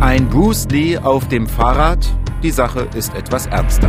Ein Bruce Lee auf dem Fahrrad. Die Sache ist etwas ernster.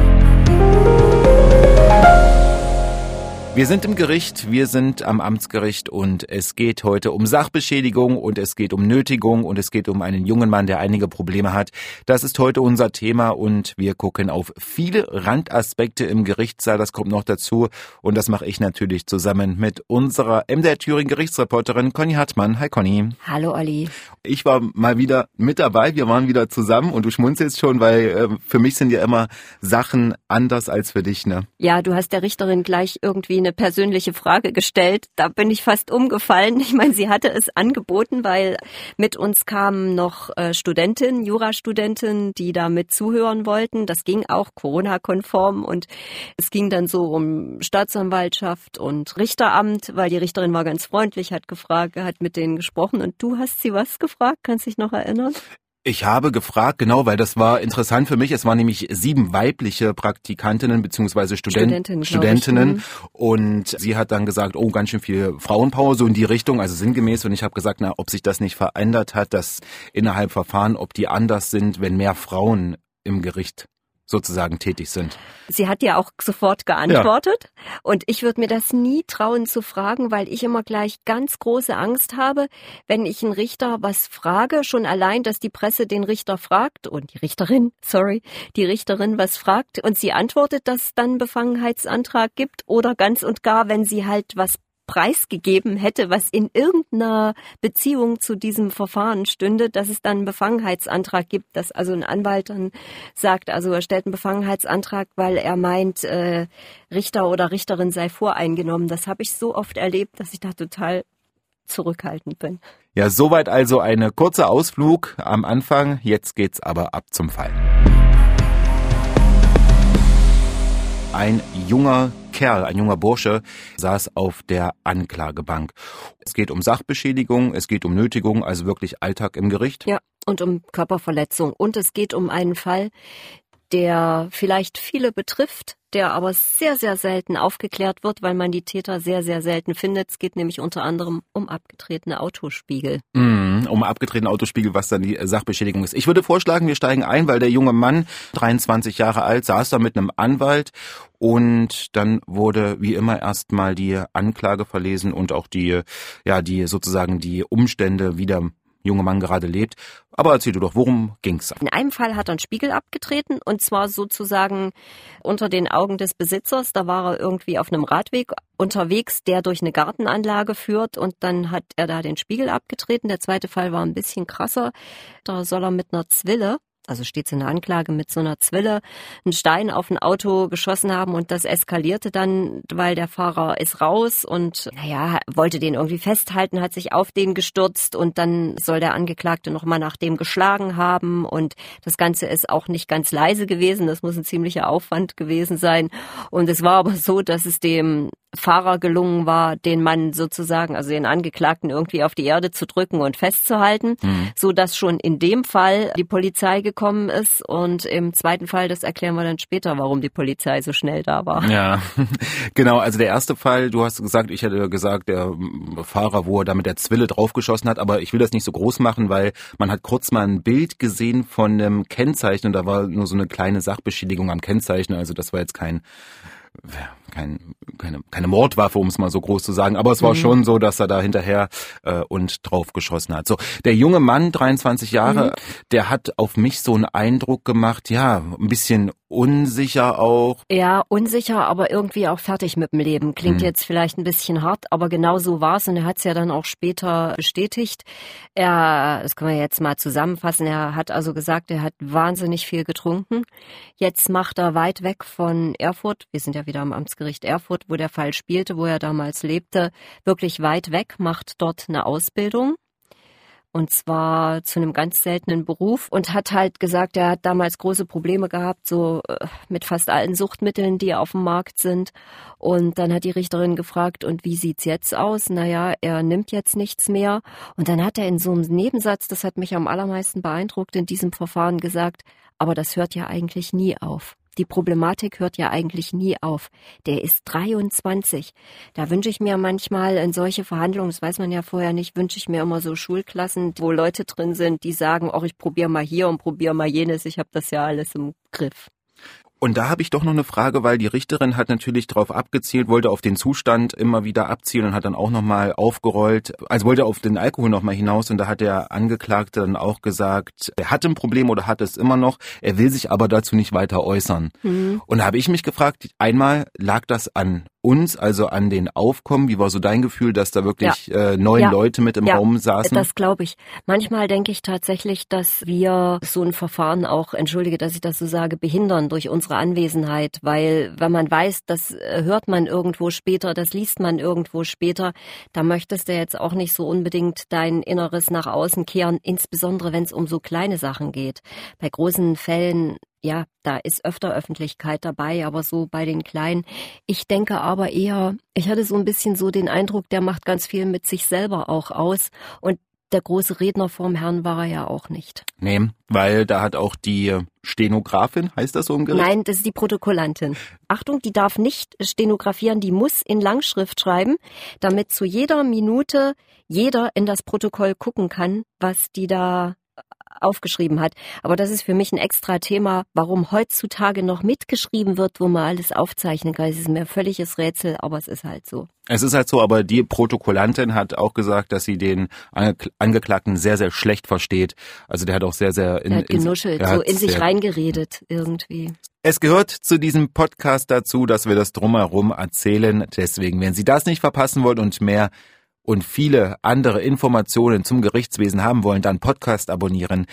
Wir sind im Gericht, wir sind am Amtsgericht und es geht heute um Sachbeschädigung und es geht um Nötigung und es geht um einen jungen Mann, der einige Probleme hat. Das ist heute unser Thema und wir gucken auf viele Randaspekte im Gerichtssaal. Das kommt noch dazu und das mache ich natürlich zusammen mit unserer MDR Thüringen Gerichtsreporterin Conny Hartmann. Hi Conny. Hallo Olli. Ich war mal wieder mit dabei, wir waren wieder zusammen und du schmunzelst schon, weil äh, für mich sind ja immer Sachen anders als für dich, ne? Ja, du hast der Richterin gleich irgendwie eine persönliche Frage gestellt. Da bin ich fast umgefallen. Ich meine, sie hatte es angeboten, weil mit uns kamen noch äh, Studentinnen, Jurastudentinnen, die da mit zuhören wollten. Das ging auch Corona-konform und es ging dann so um Staatsanwaltschaft und Richteramt, weil die Richterin war ganz freundlich, hat gefragt, hat mit denen gesprochen und du hast sie was gefragt, kannst dich noch erinnern? Ich habe gefragt, genau, weil das war interessant für mich. Es waren nämlich sieben weibliche Praktikantinnen beziehungsweise Student Studentinnen. Studentinnen. Mhm. Und sie hat dann gesagt, oh, ganz schön viel Frauenpower, so in die Richtung, also sinngemäß. Und ich habe gesagt, na, ob sich das nicht verändert hat, dass innerhalb Verfahren, ob die anders sind, wenn mehr Frauen im Gericht sozusagen tätig sind. Sie hat ja auch sofort geantwortet ja. und ich würde mir das nie trauen zu fragen, weil ich immer gleich ganz große Angst habe, wenn ich einen Richter was frage, schon allein, dass die Presse den Richter fragt und die Richterin, sorry, die Richterin was fragt und sie antwortet, dass es dann Befangenheitsantrag gibt oder ganz und gar, wenn sie halt was preisgegeben hätte, was in irgendeiner Beziehung zu diesem Verfahren stünde, dass es dann einen Befangenheitsantrag gibt, dass also ein Anwalt dann sagt, also er stellt einen Befangenheitsantrag, weil er meint, äh, Richter oder Richterin sei voreingenommen. Das habe ich so oft erlebt, dass ich da total zurückhaltend bin. Ja, soweit also eine kurze Ausflug am Anfang. Jetzt geht's aber ab zum Fall. Ein junger Kerl, ein junger Bursche, saß auf der Anklagebank. Es geht um Sachbeschädigung, es geht um Nötigung, also wirklich Alltag im Gericht. Ja, und um Körperverletzung. Und es geht um einen Fall, der vielleicht viele betrifft, der aber sehr, sehr selten aufgeklärt wird, weil man die Täter sehr, sehr selten findet. Es geht nämlich unter anderem um abgetretene Autospiegel. Mm, um abgetretene Autospiegel, was dann die Sachbeschädigung ist. Ich würde vorschlagen, wir steigen ein, weil der junge Mann, 23 Jahre alt, saß da mit einem Anwalt und dann wurde wie immer erstmal die Anklage verlesen und auch die, ja, die sozusagen die Umstände wieder junge Mann gerade lebt. Aber erzähl du doch, worum ging's? In einem Fall hat er einen Spiegel abgetreten und zwar sozusagen unter den Augen des Besitzers. Da war er irgendwie auf einem Radweg unterwegs, der durch eine Gartenanlage führt und dann hat er da den Spiegel abgetreten. Der zweite Fall war ein bisschen krasser. Da soll er mit einer Zwille also steht in der Anklage, mit so einer Zwille einen Stein auf ein Auto geschossen haben und das eskalierte dann, weil der Fahrer ist raus und naja, wollte den irgendwie festhalten, hat sich auf den gestürzt und dann soll der Angeklagte nochmal nach dem geschlagen haben und das Ganze ist auch nicht ganz leise gewesen, das muss ein ziemlicher Aufwand gewesen sein. Und es war aber so, dass es dem Fahrer gelungen war, den Mann sozusagen, also den Angeklagten irgendwie auf die Erde zu drücken und festzuhalten, mhm. so dass schon in dem Fall die Polizei gekommen ist und im zweiten Fall, das erklären wir dann später, warum die Polizei so schnell da war. Ja, genau. Also der erste Fall, du hast gesagt, ich hätte gesagt, der Fahrer, wo er da mit der Zwille draufgeschossen hat, aber ich will das nicht so groß machen, weil man hat kurz mal ein Bild gesehen von einem Kennzeichen und da war nur so eine kleine Sachbeschädigung am Kennzeichen, also das war jetzt kein kein, keine, keine Mordwaffe, um es mal so groß zu sagen, aber es war mhm. schon so, dass er da hinterher äh, und drauf geschossen hat. So, der junge Mann, 23 Jahre, mhm. der hat auf mich so einen Eindruck gemacht, ja, ein bisschen unsicher auch. Ja, unsicher, aber irgendwie auch fertig mit dem Leben. Klingt hm. jetzt vielleicht ein bisschen hart, aber genau so war es und er hat es ja dann auch später bestätigt. Er, das können wir jetzt mal zusammenfassen, er hat also gesagt, er hat wahnsinnig viel getrunken. Jetzt macht er weit weg von Erfurt, wir sind ja wieder am Amtsgericht Erfurt, wo der Fall spielte, wo er damals lebte, wirklich weit weg, macht dort eine Ausbildung und zwar zu einem ganz seltenen Beruf und hat halt gesagt, er hat damals große Probleme gehabt, so äh, mit fast allen Suchtmitteln, die auf dem Markt sind. Und dann hat die Richterin gefragt, und wie sieht's jetzt aus? Naja, er nimmt jetzt nichts mehr. Und dann hat er in so einem Nebensatz, das hat mich am allermeisten beeindruckt, in diesem Verfahren gesagt, aber das hört ja eigentlich nie auf. Die Problematik hört ja eigentlich nie auf. Der ist 23. Da wünsche ich mir manchmal in solche Verhandlungen, das weiß man ja vorher nicht, wünsche ich mir immer so Schulklassen, wo Leute drin sind, die sagen, ach, ich probiere mal hier und probiere mal jenes, ich habe das ja alles im Griff. Und da habe ich doch noch eine Frage, weil die Richterin hat natürlich darauf abgezielt, wollte auf den Zustand immer wieder abzielen und hat dann auch nochmal aufgerollt, also wollte auf den Alkohol nochmal hinaus und da hat der Angeklagte dann auch gesagt, er hat ein Problem oder hat es immer noch, er will sich aber dazu nicht weiter äußern. Mhm. Und da habe ich mich gefragt, einmal lag das an uns, also an den Aufkommen? Wie war so dein Gefühl, dass da wirklich ja. äh, neun ja. Leute mit im ja. Raum saßen? Das glaube ich. Manchmal denke ich tatsächlich, dass wir so ein Verfahren auch, entschuldige, dass ich das so sage, behindern durch unsere Anwesenheit, weil wenn man weiß, das äh, hört man irgendwo später, das liest man irgendwo später, da möchtest du jetzt auch nicht so unbedingt dein Inneres nach außen kehren, insbesondere wenn es um so kleine Sachen geht. Bei großen Fällen ja, da ist öfter Öffentlichkeit dabei, aber so bei den Kleinen. Ich denke aber eher, ich hatte so ein bisschen so den Eindruck, der macht ganz viel mit sich selber auch aus und der große Redner vorm Herrn war er ja auch nicht. Nee, weil da hat auch die Stenografin, heißt das so im Gericht? Nein, das ist die Protokollantin. Achtung, die darf nicht stenografieren, die muss in Langschrift schreiben, damit zu jeder Minute jeder in das Protokoll gucken kann, was die da aufgeschrieben hat. Aber das ist für mich ein extra Thema, warum heutzutage noch mitgeschrieben wird, wo man alles aufzeichnen kann. Es ist mir ein völliges Rätsel, aber es ist halt so. Es ist halt so, aber die Protokollantin hat auch gesagt, dass sie den Angeklagten sehr, sehr schlecht versteht. Also der hat auch sehr, sehr in, er hat genuschelt, in, so in sich reingeredet irgendwie. Es gehört zu diesem Podcast dazu, dass wir das drumherum erzählen. Deswegen, wenn Sie das nicht verpassen wollen und mehr und viele andere Informationen zum Gerichtswesen haben wollen, dann Podcast abonnieren.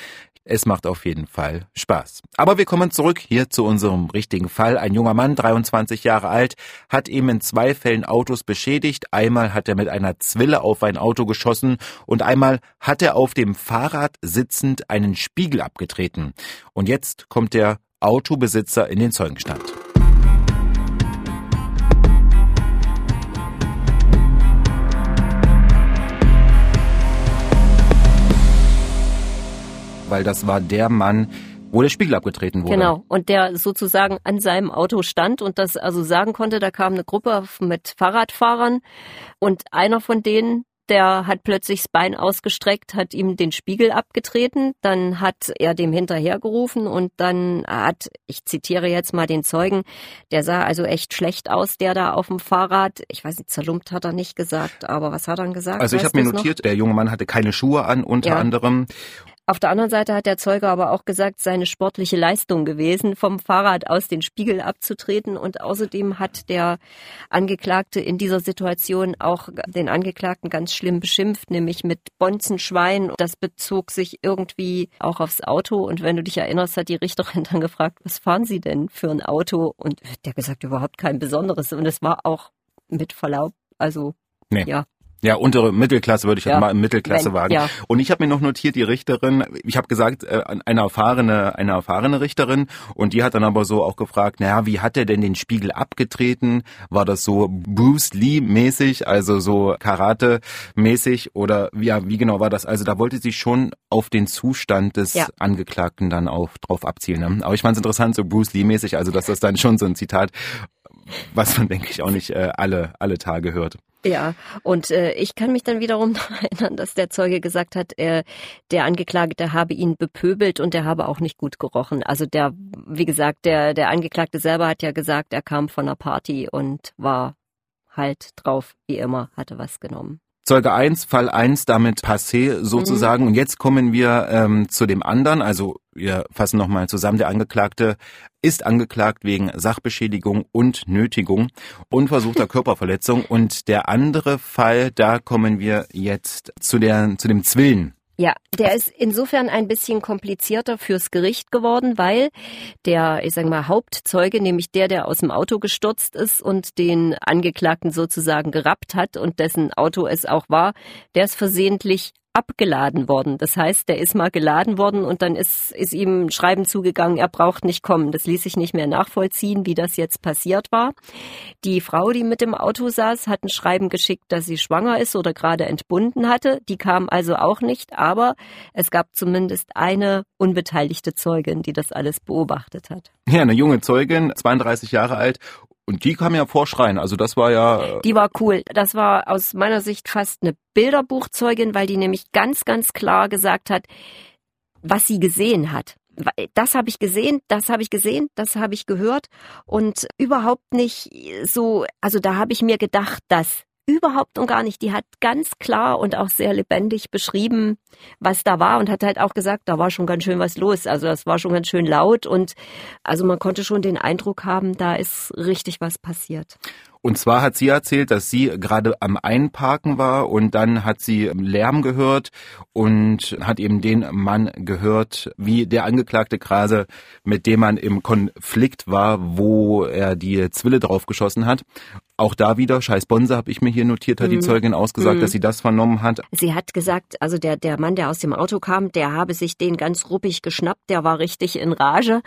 Es macht auf jeden Fall Spaß. Aber wir kommen zurück hier zu unserem richtigen Fall. Ein junger Mann, 23 Jahre alt, hat eben in zwei Fällen Autos beschädigt. Einmal hat er mit einer Zwille auf ein Auto geschossen und einmal hat er auf dem Fahrrad sitzend einen Spiegel abgetreten. Und jetzt kommt der Autobesitzer in den Zeugenstand. Weil das war der Mann, wo der Spiegel abgetreten wurde. Genau, und der sozusagen an seinem Auto stand und das also sagen konnte, da kam eine Gruppe mit Fahrradfahrern und einer von denen, der hat plötzlich das Bein ausgestreckt, hat ihm den Spiegel abgetreten, dann hat er dem hinterhergerufen und dann hat, ich zitiere jetzt mal den Zeugen, der sah also echt schlecht aus, der da auf dem Fahrrad, ich weiß nicht, zerlumpt hat er nicht gesagt, aber was hat er dann gesagt? Also ich habe mir notiert, noch? der junge Mann hatte keine Schuhe an unter ja. anderem auf der anderen Seite hat der Zeuge aber auch gesagt, seine sportliche Leistung gewesen, vom Fahrrad aus den Spiegel abzutreten. Und außerdem hat der Angeklagte in dieser Situation auch den Angeklagten ganz schlimm beschimpft, nämlich mit Bonzenschwein. Das bezog sich irgendwie auch aufs Auto. Und wenn du dich erinnerst, hat die Richterin dann gefragt, was fahren Sie denn für ein Auto? Und der gesagt, überhaupt kein besonderes. Und es war auch mit Verlaub, also Nee. Ja. Ja, untere Mittelklasse würde ich ja. mal im Mittelklassewagen. Ja. Und ich habe mir noch notiert, die Richterin, ich habe gesagt, äh, eine erfahrene, eine erfahrene Richterin und die hat dann aber so auch gefragt, naja, wie hat er denn den Spiegel abgetreten? War das so Bruce Lee mäßig, also so Karate mäßig oder ja, wie genau war das? Also da wollte sie schon auf den Zustand des ja. Angeklagten dann auch drauf abzielen. Ne? Aber ich fand es interessant, so Bruce Lee mäßig, also dass das dann schon so ein Zitat, was man denke ich auch nicht äh, alle alle Tage hört. Ja, und äh, ich kann mich dann wiederum noch erinnern, dass der Zeuge gesagt hat, er, der Angeklagte habe ihn bepöbelt und er habe auch nicht gut gerochen. Also der, wie gesagt, der, der Angeklagte selber hat ja gesagt, er kam von einer Party und war halt drauf, wie immer, hatte was genommen. Zeuge 1, Fall 1 damit passé sozusagen. Mhm. Und jetzt kommen wir ähm, zu dem anderen. Also wir fassen nochmal zusammen. Der Angeklagte ist angeklagt wegen Sachbeschädigung und Nötigung und versuchter Körperverletzung. Und der andere Fall, da kommen wir jetzt zu, der, zu dem Zwillen. Ja, der ist insofern ein bisschen komplizierter fürs Gericht geworden, weil der, ich sag mal, Hauptzeuge, nämlich der, der aus dem Auto gestürzt ist und den Angeklagten sozusagen gerappt hat und dessen Auto es auch war, der ist versehentlich abgeladen worden. Das heißt, der ist mal geladen worden und dann ist, ist ihm Schreiben zugegangen, er braucht nicht kommen. Das ließ sich nicht mehr nachvollziehen, wie das jetzt passiert war. Die Frau, die mit dem Auto saß, hat ein Schreiben geschickt, dass sie schwanger ist oder gerade entbunden hatte. Die kam also auch nicht, aber es gab zumindest eine unbeteiligte Zeugin, die das alles beobachtet hat. Ja, eine junge Zeugin, 32 Jahre alt und die kam ja vorschreien, also das war ja. Die war cool. Das war aus meiner Sicht fast eine Bilderbuchzeugin, weil die nämlich ganz, ganz klar gesagt hat, was sie gesehen hat. Das habe ich gesehen, das habe ich gesehen, das habe ich gehört und überhaupt nicht so, also da habe ich mir gedacht, dass überhaupt und gar nicht. Die hat ganz klar und auch sehr lebendig beschrieben, was da war und hat halt auch gesagt, da war schon ganz schön was los. Also das war schon ganz schön laut und also man konnte schon den Eindruck haben, da ist richtig was passiert. Und zwar hat sie erzählt, dass sie gerade am Einparken war und dann hat sie Lärm gehört und hat eben den Mann gehört, wie der Angeklagte Krase, mit dem man im Konflikt war, wo er die Zwille draufgeschossen hat. Auch da wieder, scheiß Bonse, habe ich mir hier notiert, hat mhm. die Zeugin ausgesagt, mhm. dass sie das vernommen hat. Sie hat gesagt, also der, der Mann, der aus dem Auto kam, der habe sich den ganz ruppig geschnappt, der war richtig in Rage.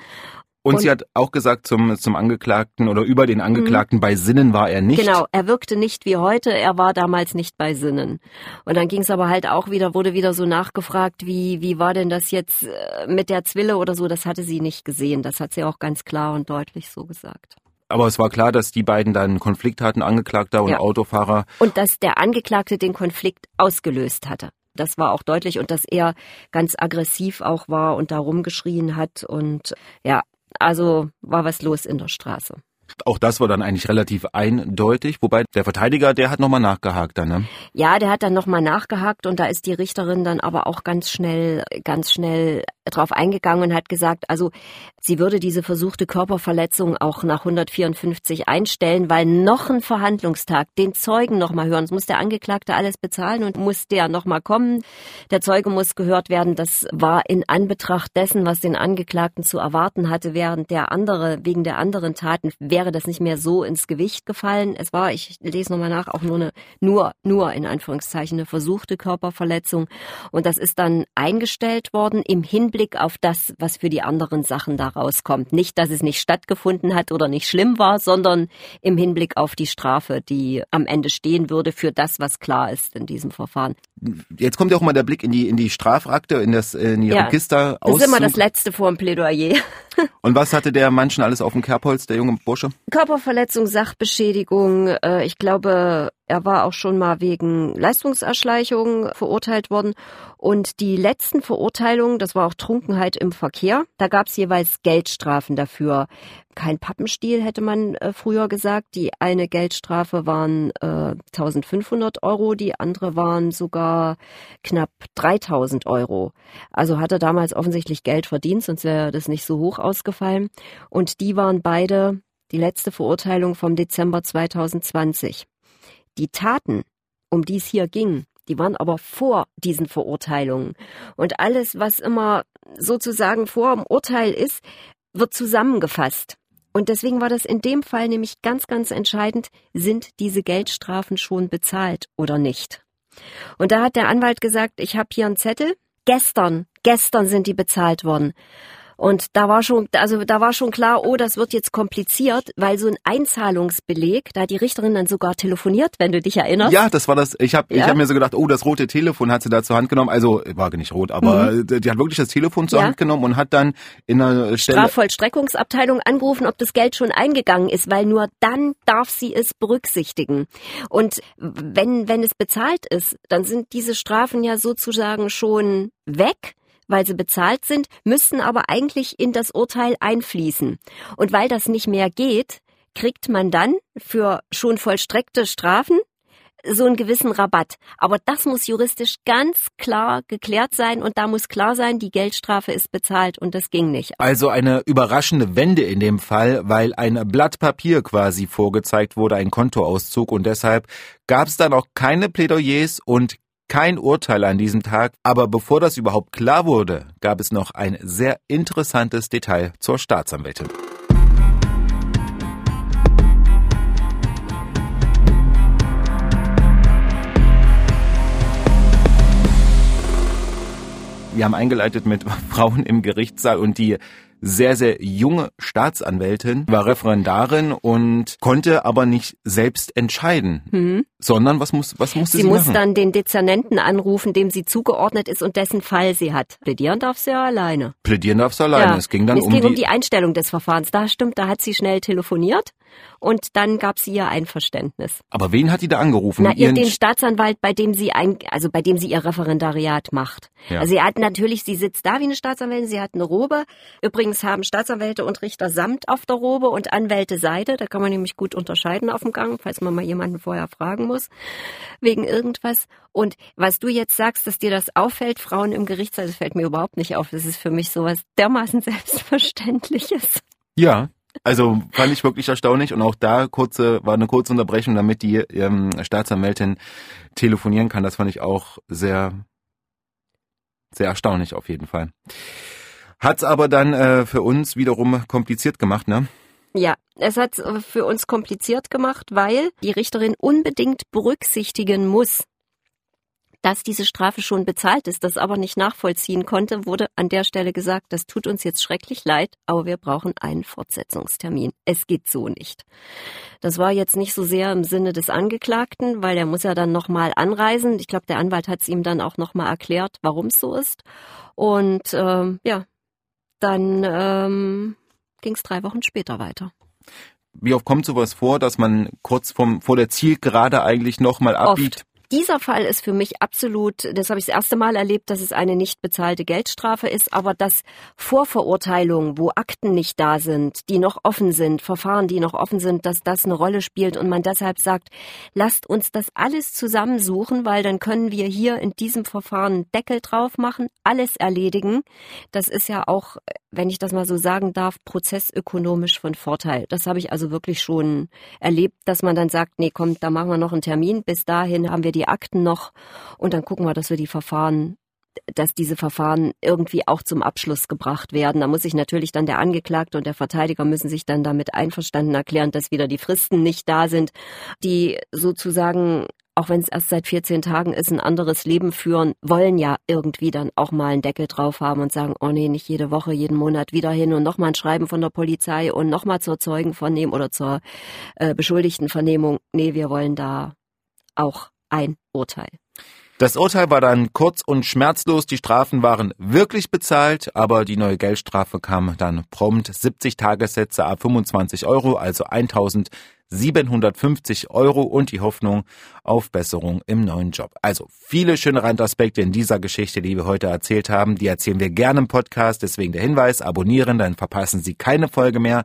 Und, und, sie hat auch gesagt zum, zum Angeklagten oder über den Angeklagten, mhm. bei Sinnen war er nicht. Genau, er wirkte nicht wie heute, er war damals nicht bei Sinnen. Und dann ging es aber halt auch wieder, wurde wieder so nachgefragt, wie, wie war denn das jetzt äh, mit der Zwille oder so, das hatte sie nicht gesehen. Das hat sie auch ganz klar und deutlich so gesagt. Aber es war klar, dass die beiden dann Konflikt hatten, Angeklagter und ja. Autofahrer. Und dass der Angeklagte den Konflikt ausgelöst hatte. Das war auch deutlich und dass er ganz aggressiv auch war und da rumgeschrien hat und ja, also war was los in der Straße. Auch das war dann eigentlich relativ eindeutig, wobei der Verteidiger, der hat nochmal nachgehakt dann, ne? Ja, der hat dann nochmal nachgehakt und da ist die Richterin dann aber auch ganz schnell, ganz schnell drauf eingegangen und hat gesagt, also sie würde diese versuchte Körperverletzung auch nach 154 einstellen, weil noch ein Verhandlungstag, den Zeugen nochmal hören. Es muss der Angeklagte alles bezahlen und muss der nochmal kommen. Der Zeuge muss gehört werden. Das war in Anbetracht dessen, was den Angeklagten zu erwarten hatte, während der andere, wegen der anderen Taten, wäre das nicht mehr so ins Gewicht gefallen. Es war, ich lese nochmal nach, auch nur eine, nur, nur in Anführungszeichen eine versuchte Körperverletzung. Und das ist dann eingestellt worden im Hinblick auf das, was für die anderen Sachen da rauskommt. Nicht, dass es nicht stattgefunden hat oder nicht schlimm war, sondern im Hinblick auf die Strafe, die am Ende stehen würde für das, was klar ist in diesem Verfahren. Jetzt kommt ja auch mal der Blick in die in die Strafakte, in das in die ja, Register. Das ist immer das letzte vor dem Plädoyer. Und was hatte der Mann schon alles auf dem Kerbholz, der junge Bursche? Körperverletzung, Sachbeschädigung. Äh, ich glaube, er war auch schon mal wegen Leistungserschleichung verurteilt worden. Und die letzten Verurteilungen, das war auch Trunkenheit im Verkehr, da gab es jeweils Geldstrafen dafür. Kein Pappenstiel hätte man äh, früher gesagt. Die eine Geldstrafe waren äh, 1500 Euro, die andere waren sogar knapp 3000 Euro. Also hat er damals offensichtlich Geld verdient, sonst wäre das nicht so hoch ausgefallen. Und die waren beide die letzte Verurteilung vom Dezember 2020. Die Taten, um die es hier ging, die waren aber vor diesen Verurteilungen. Und alles, was immer sozusagen vor dem Urteil ist, wird zusammengefasst. Und deswegen war das in dem Fall nämlich ganz, ganz entscheidend, sind diese Geldstrafen schon bezahlt oder nicht. Und da hat der Anwalt gesagt, ich habe hier einen Zettel. Gestern, gestern sind die bezahlt worden. Und da war schon, also da war schon klar, oh, das wird jetzt kompliziert, weil so ein Einzahlungsbeleg, da hat die Richterin dann sogar telefoniert, wenn du dich erinnerst. Ja, das war das. Ich habe ja. ich hab mir so gedacht, oh, das rote Telefon hat sie da zur Hand genommen. Also war nicht rot, aber mhm. die hat wirklich das Telefon zur ja. Hand genommen und hat dann in einer Stelle Strafvollstreckungsabteilung angerufen, ob das Geld schon eingegangen ist, weil nur dann darf sie es berücksichtigen. Und wenn wenn es bezahlt ist, dann sind diese Strafen ja sozusagen schon weg weil sie bezahlt sind, müssten aber eigentlich in das Urteil einfließen. Und weil das nicht mehr geht, kriegt man dann für schon vollstreckte Strafen so einen gewissen Rabatt. Aber das muss juristisch ganz klar geklärt sein und da muss klar sein, die Geldstrafe ist bezahlt und das ging nicht. Also eine überraschende Wende in dem Fall, weil ein Blatt Papier quasi vorgezeigt wurde, ein Kontoauszug und deshalb gab es dann auch keine Plädoyers und kein Urteil an diesem Tag, aber bevor das überhaupt klar wurde, gab es noch ein sehr interessantes Detail zur Staatsanwältin. Wir haben eingeleitet mit Frauen im Gerichtssaal und die sehr, sehr junge Staatsanwältin, war Referendarin und konnte aber nicht selbst entscheiden, hm. sondern was muss, was musste sie, sie muss machen? dann den Dezernenten anrufen, dem sie zugeordnet ist und dessen Fall sie hat. Plädieren darf sie ja alleine. Plädieren darf sie alleine. Ja. Es ging dann es um, ging die, um die Einstellung des Verfahrens. Da stimmt, da hat sie schnell telefoniert und dann gab sie ihr Einverständnis. Aber wen hat die da angerufen? Na, ihr den Staatsanwalt, bei dem sie ein, also bei dem sie ihr Referendariat macht. Ja. Also sie hat natürlich, sie sitzt da wie eine Staatsanwältin, sie hat eine Robe. Übrigens haben Staatsanwälte und Richter Samt auf der Robe und Anwälte Seide. Da kann man nämlich gut unterscheiden auf dem Gang, falls man mal jemanden vorher fragen muss wegen irgendwas. Und was du jetzt sagst, dass dir das auffällt, Frauen im Gerichtssaal, das fällt mir überhaupt nicht auf. Das ist für mich sowas dermaßen selbstverständliches. Ja, also fand ich wirklich erstaunlich und auch da kurze war eine kurze Unterbrechung, damit die ähm, Staatsanwältin telefonieren kann. Das fand ich auch sehr sehr erstaunlich auf jeden Fall. Hat's aber dann äh, für uns wiederum kompliziert gemacht, ne? Ja, es hat für uns kompliziert gemacht, weil die Richterin unbedingt berücksichtigen muss, dass diese Strafe schon bezahlt ist, das aber nicht nachvollziehen konnte, wurde an der Stelle gesagt, das tut uns jetzt schrecklich leid, aber wir brauchen einen Fortsetzungstermin. Es geht so nicht. Das war jetzt nicht so sehr im Sinne des Angeklagten, weil er muss ja dann nochmal anreisen. Ich glaube, der Anwalt hat es ihm dann auch nochmal erklärt, warum es so ist. Und ähm, ja, dann ähm, ging es drei Wochen später weiter. Wie oft kommt sowas vor, dass man kurz vom, vor der Zielgerade eigentlich nochmal abbiegt? Oft. Dieser Fall ist für mich absolut, das habe ich das erste Mal erlebt, dass es eine nicht bezahlte Geldstrafe ist, aber dass Vorverurteilungen, wo Akten nicht da sind, die noch offen sind, Verfahren, die noch offen sind, dass das eine Rolle spielt und man deshalb sagt, lasst uns das alles zusammensuchen, weil dann können wir hier in diesem Verfahren Deckel drauf machen, alles erledigen. Das ist ja auch, wenn ich das mal so sagen darf, prozessökonomisch von Vorteil. Das habe ich also wirklich schon erlebt, dass man dann sagt, nee, komm, da machen wir noch einen Termin. Bis dahin haben wir die Akten noch und dann gucken wir, dass wir die Verfahren dass diese Verfahren irgendwie auch zum Abschluss gebracht werden. Da muss sich natürlich dann der Angeklagte und der Verteidiger müssen sich dann damit einverstanden erklären, dass wieder die Fristen nicht da sind, die sozusagen auch wenn es erst seit 14 Tagen ist, ein anderes Leben führen, wollen ja irgendwie dann auch mal einen Deckel drauf haben und sagen, oh nee, nicht jede Woche, jeden Monat wieder hin und nochmal ein Schreiben von der Polizei und nochmal zur Zeugenvernehmung oder zur äh, Beschuldigtenvernehmung. Nee, wir wollen da auch ein Urteil. Das Urteil war dann kurz und schmerzlos. Die Strafen waren wirklich bezahlt, aber die neue Geldstrafe kam dann prompt 70 Tagessätze ab 25 Euro, also 1750 Euro und die Hoffnung auf Besserung im neuen Job. Also viele schöne Randaspekte in dieser Geschichte, die wir heute erzählt haben. Die erzählen wir gerne im Podcast. Deswegen der Hinweis, abonnieren, dann verpassen Sie keine Folge mehr.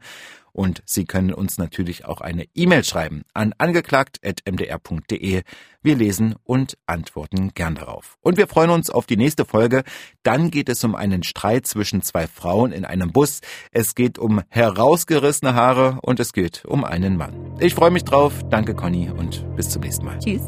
Und Sie können uns natürlich auch eine E-Mail schreiben an angeklagt.mdr.de. Wir lesen und antworten gern darauf. Und wir freuen uns auf die nächste Folge. Dann geht es um einen Streit zwischen zwei Frauen in einem Bus. Es geht um herausgerissene Haare und es geht um einen Mann. Ich freue mich drauf. Danke, Conny, und bis zum nächsten Mal. Tschüss.